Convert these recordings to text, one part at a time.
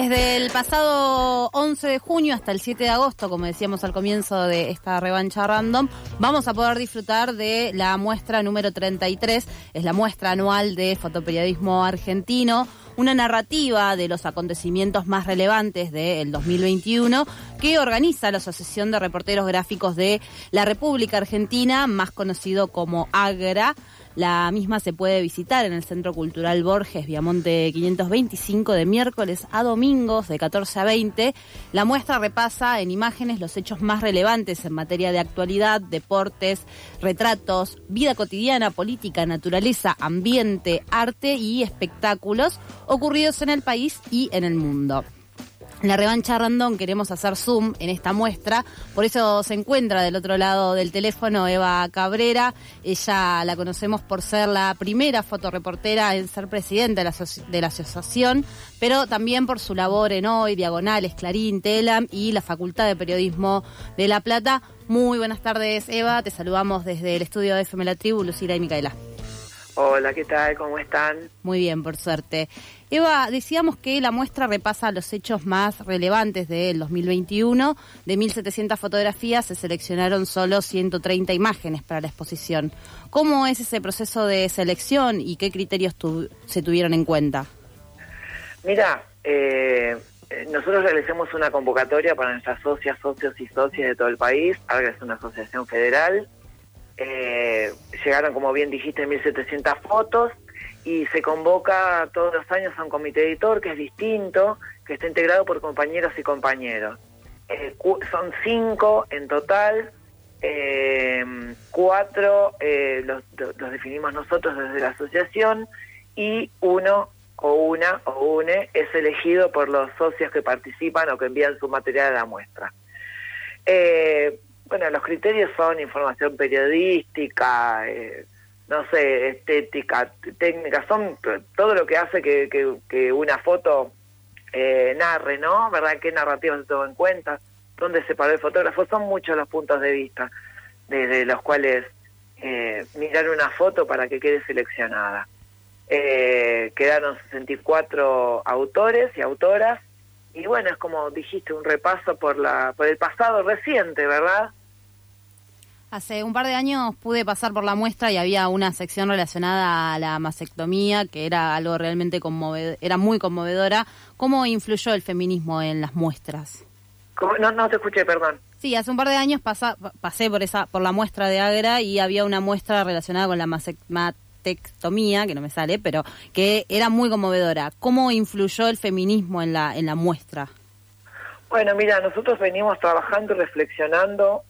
Desde el pasado 11 de junio hasta el 7 de agosto, como decíamos al comienzo de esta revancha random, vamos a poder disfrutar de la muestra número 33, es la muestra anual de fotoperiodismo argentino, una narrativa de los acontecimientos más relevantes del 2021 que organiza la Asociación de Reporteros Gráficos de la República Argentina, más conocido como AGRA. La misma se puede visitar en el Centro Cultural Borges, Viamonte 525, de miércoles a domingos, de 14 a 20. La muestra repasa en imágenes los hechos más relevantes en materia de actualidad, deportes, retratos, vida cotidiana, política, naturaleza, ambiente, arte y espectáculos ocurridos en el país y en el mundo. La revancha random queremos hacer zoom en esta muestra, por eso se encuentra del otro lado del teléfono Eva Cabrera. Ella la conocemos por ser la primera fotoreportera en ser presidenta de la, de la asociación, pero también por su labor en Hoy, Diagonales, Clarín, Telam y la Facultad de Periodismo de La Plata. Muy buenas tardes, Eva. Te saludamos desde el estudio de FM La Tribu, Lucila y Micaela. Hola, ¿qué tal? ¿Cómo están? Muy bien, por suerte. Eva, decíamos que la muestra repasa los hechos más relevantes del 2021. De 1.700 fotografías se seleccionaron solo 130 imágenes para la exposición. ¿Cómo es ese proceso de selección y qué criterios se tuvieron en cuenta? Mira, eh, nosotros realizamos una convocatoria para nuestras socias, socios y socias de todo el país. Ahora es una asociación federal eh, llegaron, como bien dijiste, 1.700 fotos y se convoca todos los años a un comité editor que es distinto, que está integrado por compañeros y compañeros. Eh, son cinco en total, eh, cuatro los, los, definimos nosotros desde la asociación y uno o una o une es elegido por los socios que participan o que envían su material a la muestra. Bueno, los criterios son información periodística, eh, no sé, estética, técnica, son todo lo que hace que, que, una foto eh, narre, ¿no? ¿Verdad? ¿Qué narrativa se toma en cuenta? ¿Dónde se paró el fotógrafo? Son muchos los puntos de vista desde los cuales eh, mirar una foto para que quede seleccionada. Eh, quedaron 64 autores y autoras y bueno, es como dijiste, un repaso por, la, por el pasado reciente, ¿verdad? Hace un par de años pude pasar por la muestra y había una sección relacionada a la mastectomía que era algo realmente conmovedor, era muy conmovedora. ¿Cómo influyó el feminismo en las muestras? No, no te escuché, perdón. Sí, hace un par de años pasé por esa por la muestra de Agra y había una muestra relacionada con la mastectomía, que no me sale, pero que era muy conmovedora. ¿Cómo influyó el feminismo en la en la muestra? Bueno, mira, nosotros venimos trabajando y reflexionando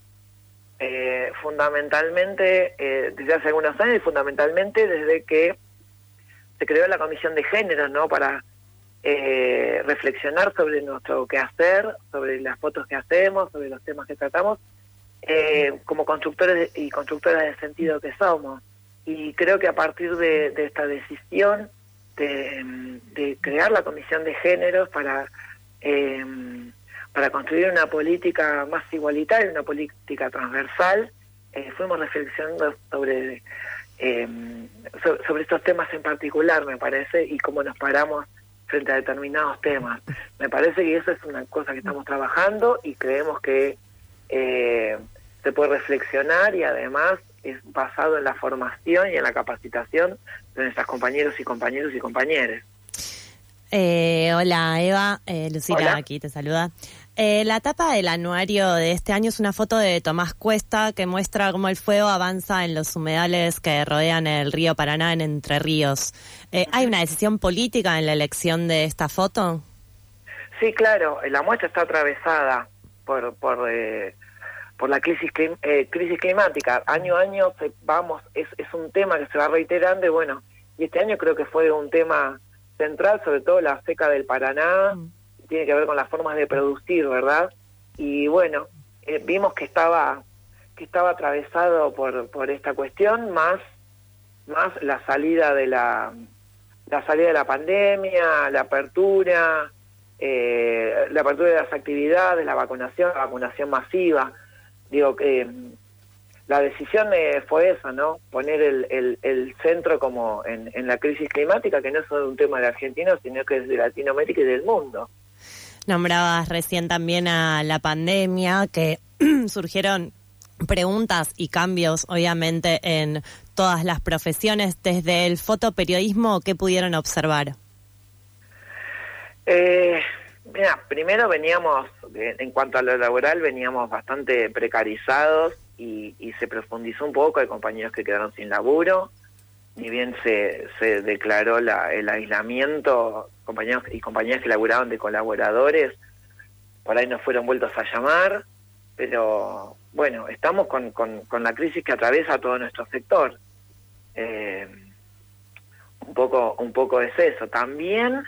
eh, fundamentalmente eh, desde hace algunos años y fundamentalmente desde que se creó la comisión de género, ¿no? Para eh, reflexionar sobre nuestro quehacer, sobre las fotos que hacemos, sobre los temas que tratamos, como constructores y constructoras de sentido que somos. Y creo que a partir de, esta decisión de, de, crear la comisión de géneros para para construir una política más igualitaria, una política transversal, eh, fuimos reflexionando sobre, eh, sobre estos temas en particular, me parece, y cómo nos paramos frente a determinados temas. Me parece que eso es una cosa que estamos trabajando y creemos que eh, se puede reflexionar y además es basado en la formación y en la capacitación de nuestras compañeros y compañeros y compañeras. hola Eva, Lucila aquí te saluda. Eh, la tapa del anuario de este año es una foto de Tomás Cuesta que muestra cómo el fuego avanza en los humedales que rodean el río Paraná en Entre Ríos. Eh, ¿Hay una decisión política en la elección de esta foto? Sí, claro. La muestra está atravesada por, por, eh, por la crisis, crisis climática. Año a año vamos, es, es un tema que se va reiterando y bueno, y este año creo que fue un tema central, sobre todo la seca del Paraná. Mm tiene que ver con las formas de producir, ¿verdad? Y bueno, eh, vimos que estaba que estaba atravesado por, por esta cuestión, más, más la salida de la la salida de la pandemia, la apertura, eh, la apertura de las actividades, la vacunación, la vacunación masiva. Digo que mm, la decisión eh, fue esa, ¿no? Poner el, el, centro como en, en, la crisis climática, que no es solo un tema de Argentina, sino que es de Latinoamérica y del mundo. Nombrabas recién también a la pandemia, que surgieron preguntas y cambios, obviamente, en todas las profesiones. Desde el fotoperiodismo, ¿qué pudieron observar? Eh, mira, primero veníamos, en cuanto a lo laboral, veníamos bastante precarizados y, se profundizó un poco. Hay compañeros que quedaron sin laburo. Ni bien se, se declaró el aislamiento, compañeros y compañeras que laburaban de colaboradores, por ahí nos fueron vueltos a llamar, pero bueno, estamos con, con, la crisis que atraviesa todo nuestro sector. Eh, un poco un poco es eso. También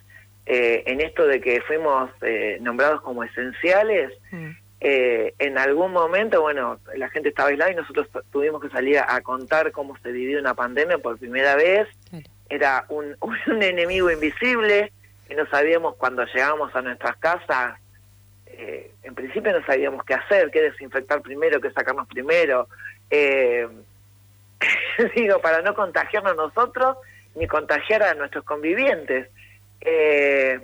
eh, en esto de que fuimos eh, nombrados como esenciales, mm. en algún momento, bueno, la gente estaba aislada y nosotros tuvimos que salir a, contar cómo se vivió una pandemia por primera vez. Era un, un enemigo invisible que no sabíamos cuando llegábamos a nuestras casas eh, en principio no sabíamos qué hacer, qué desinfectar primero, qué sacarnos primero. Eh, digo, para no contagiarnos nosotros ni contagiar a nuestros convivientes. Eh,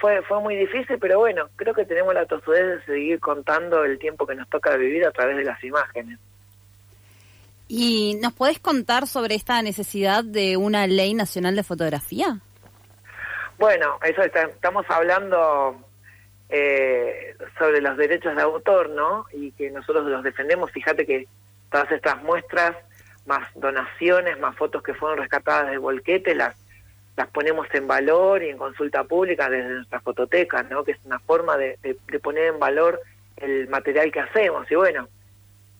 fue, fue muy difícil, pero bueno, creo que tenemos la tosudez de seguir contando el tiempo que nos toca vivir a través de las imágenes. ¿Y nos podés contar sobre esta necesidad de una ley nacional de fotografía? Bueno, eso estamos hablando eh, sobre los derechos de autor, ¿no? Y que nosotros los defendemos. Fíjate que todas estas muestras, más donaciones, más fotos que fueron rescatadas de Volquete, las, las ponemos en valor y en consulta pública desde nuestras fototecas, ¿no? Que es una forma de, poner en valor el material que hacemos. Y bueno,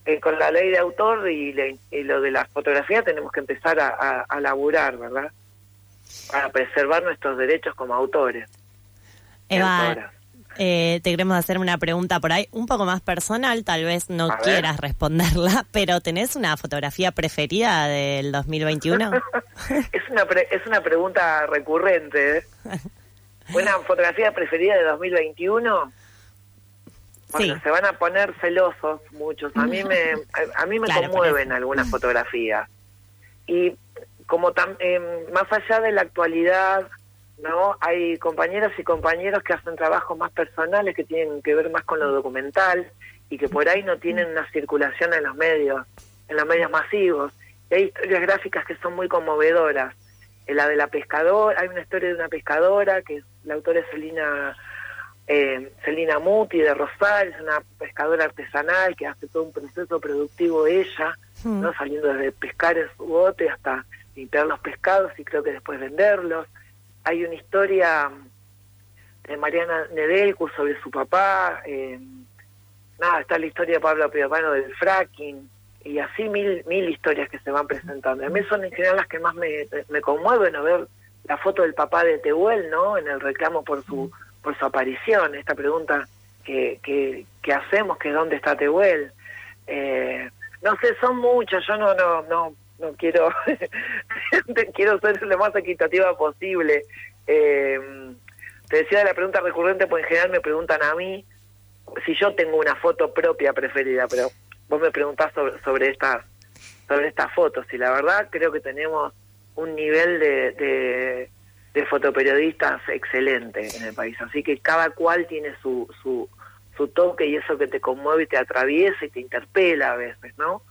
eh, con la ley de autor y, lo de la fotografía tenemos que empezar a, a laburar, ¿verdad? Para preservar nuestros derechos como autores. Eva, eh, te queremos hacer una pregunta por ahí, un poco más personal, tal vez no quieras responderla, pero ¿tenés una fotografía preferida del 2021? es, una es una pregunta recurrente. ¿eh? ¿Una fotografía preferida de 2021? Bueno, se van a poner celosos muchos. A mí me, a, mí me conmueven algunas fotografías. Y como tan, eh, más allá de la actualidad ¿no? Hay compañeras y compañeros que hacen trabajos más personales, que tienen que ver más con lo documental y que por ahí no tienen una circulación en los medios, en los medios masivos. Y hay historias gráficas que son muy conmovedoras. En la de la pescadora, hay una historia de una pescadora que la autora es Celina, eh, Celina Muti de Rosal, es una pescadora artesanal que hace todo un proceso productivo ella, ¿no? Hmm. saliendo desde pescar en su bote hasta limpiar los pescados y creo que después venderlos hay una historia de Mariana Nedelcu sobre su papá, eh, nada, está la historia de Pablo Piopano del fracking, y así mil, mil historias que se van presentando. A mí son en general las que más me, me conmueven a ver la foto del papá de Tehuel, ¿no? En el reclamo por su por su aparición, esta pregunta que, que, que hacemos, que dónde está Tehuel. Eh, no sé, son muchas, yo no, no, no, no quiero, quiero ser lo más equitativa posible. Eh, te decía la pregunta recurrente, pues en general me preguntan a mí si yo tengo una foto propia preferida, pero vos me preguntás sobre, sobre estas sobre estas fotos y la verdad creo que tenemos un nivel de, de, fotoperiodistas excelente en el país, así que cada cual tiene su, su, su toque y eso que te conmueve y te atraviesa y te interpela a veces, ¿no?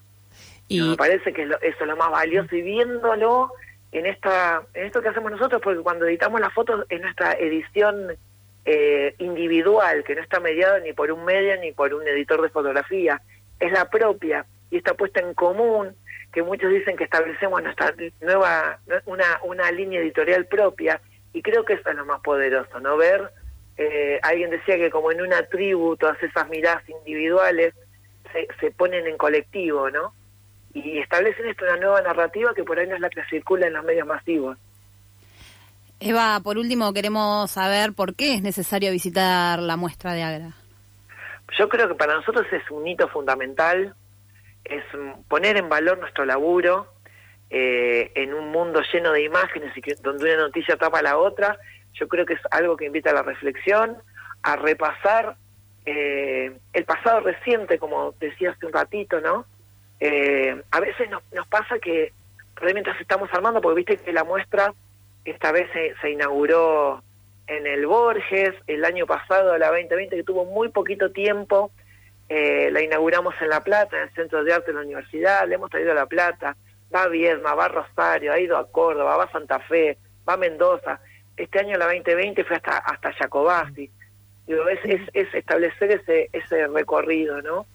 Y me parece que eso es lo más valioso y viéndolo en esta en esto que hacemos nosotros, porque cuando editamos las fotos es nuestra edición eh, individual, que no está mediada ni por un medio ni por un editor de fotografía, es la propia y está puesta en común, que muchos dicen que establecemos nuestra nueva, una, una línea editorial propia, y creo que eso es lo más poderoso, ¿no? Ver, eh, alguien decía que como en una tribu todas esas miradas individuales se, se ponen en colectivo, ¿no? Y establecen esto una nueva narrativa que por ahí no es la que circula en los medios masivos. Eva, por último queremos saber por qué es necesario visitar la muestra de Agra. Yo creo que para nosotros es un hito fundamental, es poner en valor nuestro laburo, eh, en un mundo lleno de imágenes y que, donde una noticia tapa la otra, yo creo que es algo que invita a la reflexión, a repasar eh, el pasado reciente, como decía hace un ratito, ¿no? Eh, a veces nos, nos pasa que, mientras estamos armando, porque viste que la muestra esta vez se, inauguró en el Borges, el año pasado, la 2020, que tuvo muy poquito tiempo, eh, la inauguramos en La Plata, en el Centro de Arte de la Universidad, le hemos traído a La Plata, va a Viedma, va a Rosario, ha ido a Córdoba, va a Santa Fe, va a Mendoza. Este año, la 2020, fue hasta hasta Jacobasi. Digo, es, es, es establecer ese, ese recorrido, ¿no?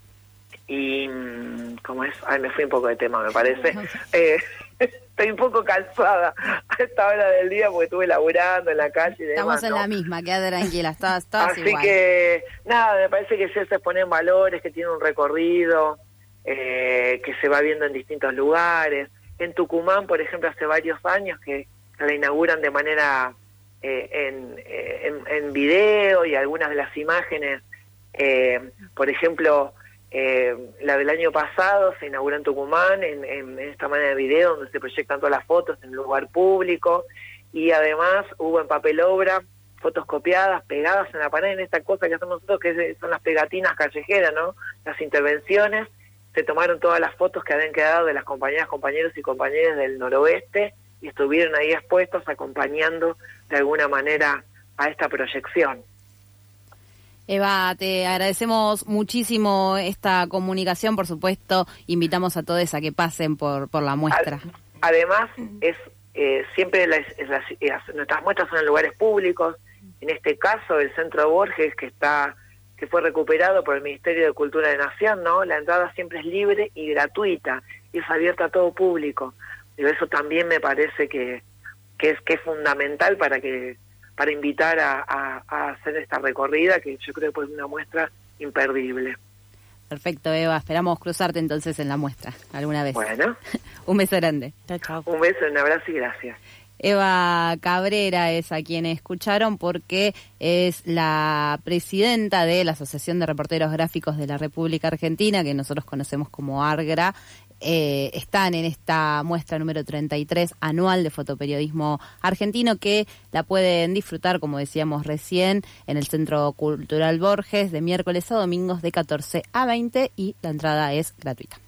Y, mm, como es? Ay, me fui un poco de tema, me parece. Eh, estoy un poco cansada a esta hora del día porque estuve laburando en la calle y demás, Estamos en ¿no? la misma, queda tranquila, estás, estás Así igual. que, nada, me parece que se se ponen valores, que tiene un recorrido, eh, que se va viendo en distintos lugares. En Tucumán, por ejemplo, hace varios años que la inauguran de manera eh, en, eh, en, en video y algunas de las imágenes, eh, por ejemplo, eh, la del año pasado se inauguró en Tucumán en, esta manera de video donde se proyectan todas las fotos en lugar público y además hubo en papel obra fotos copiadas, pegadas en la pared, en esta cosa que hacemos nosotros que son las pegatinas callejeras, ¿no? Las intervenciones, se tomaron todas las fotos que habían quedado de las compañeras, compañeros y compañeras del noroeste y estuvieron ahí expuestos acompañando de alguna manera a esta proyección. Eva, te agradecemos muchísimo esta comunicación, por supuesto, invitamos a todos a que pasen por, por la muestra. Ad- Además, es eh, siempre las, las- eh, nuestras muestras son en lugares públicos. En este caso, el Centro Borges, que está que fue recuperado por el Ministerio de Cultura de Nación, ¿no? La entrada siempre es libre y gratuita y es abierta a todo público. Digo, eso también me parece que, que es que es fundamental para que para invitar a, a- a hacer esta recorrida que yo creo que es una muestra imperdible. Perfecto, Eva, esperamos cruzarte entonces en la muestra alguna vez. Bueno, Un beso grande. Chao, chao. un beso, un abrazo y gracias. Eva Cabrera es a quien escucharon porque es la presidenta de la Asociación de Reporteros Gráficos de la República Argentina, que nosotros conocemos como ARGRA. Eh, están en esta muestra número 33 anual de fotoperiodismo argentino que la pueden disfrutar, como decíamos recién, en el Centro Cultural Borges de miércoles a domingos de 14 a 20 y la entrada es gratuita.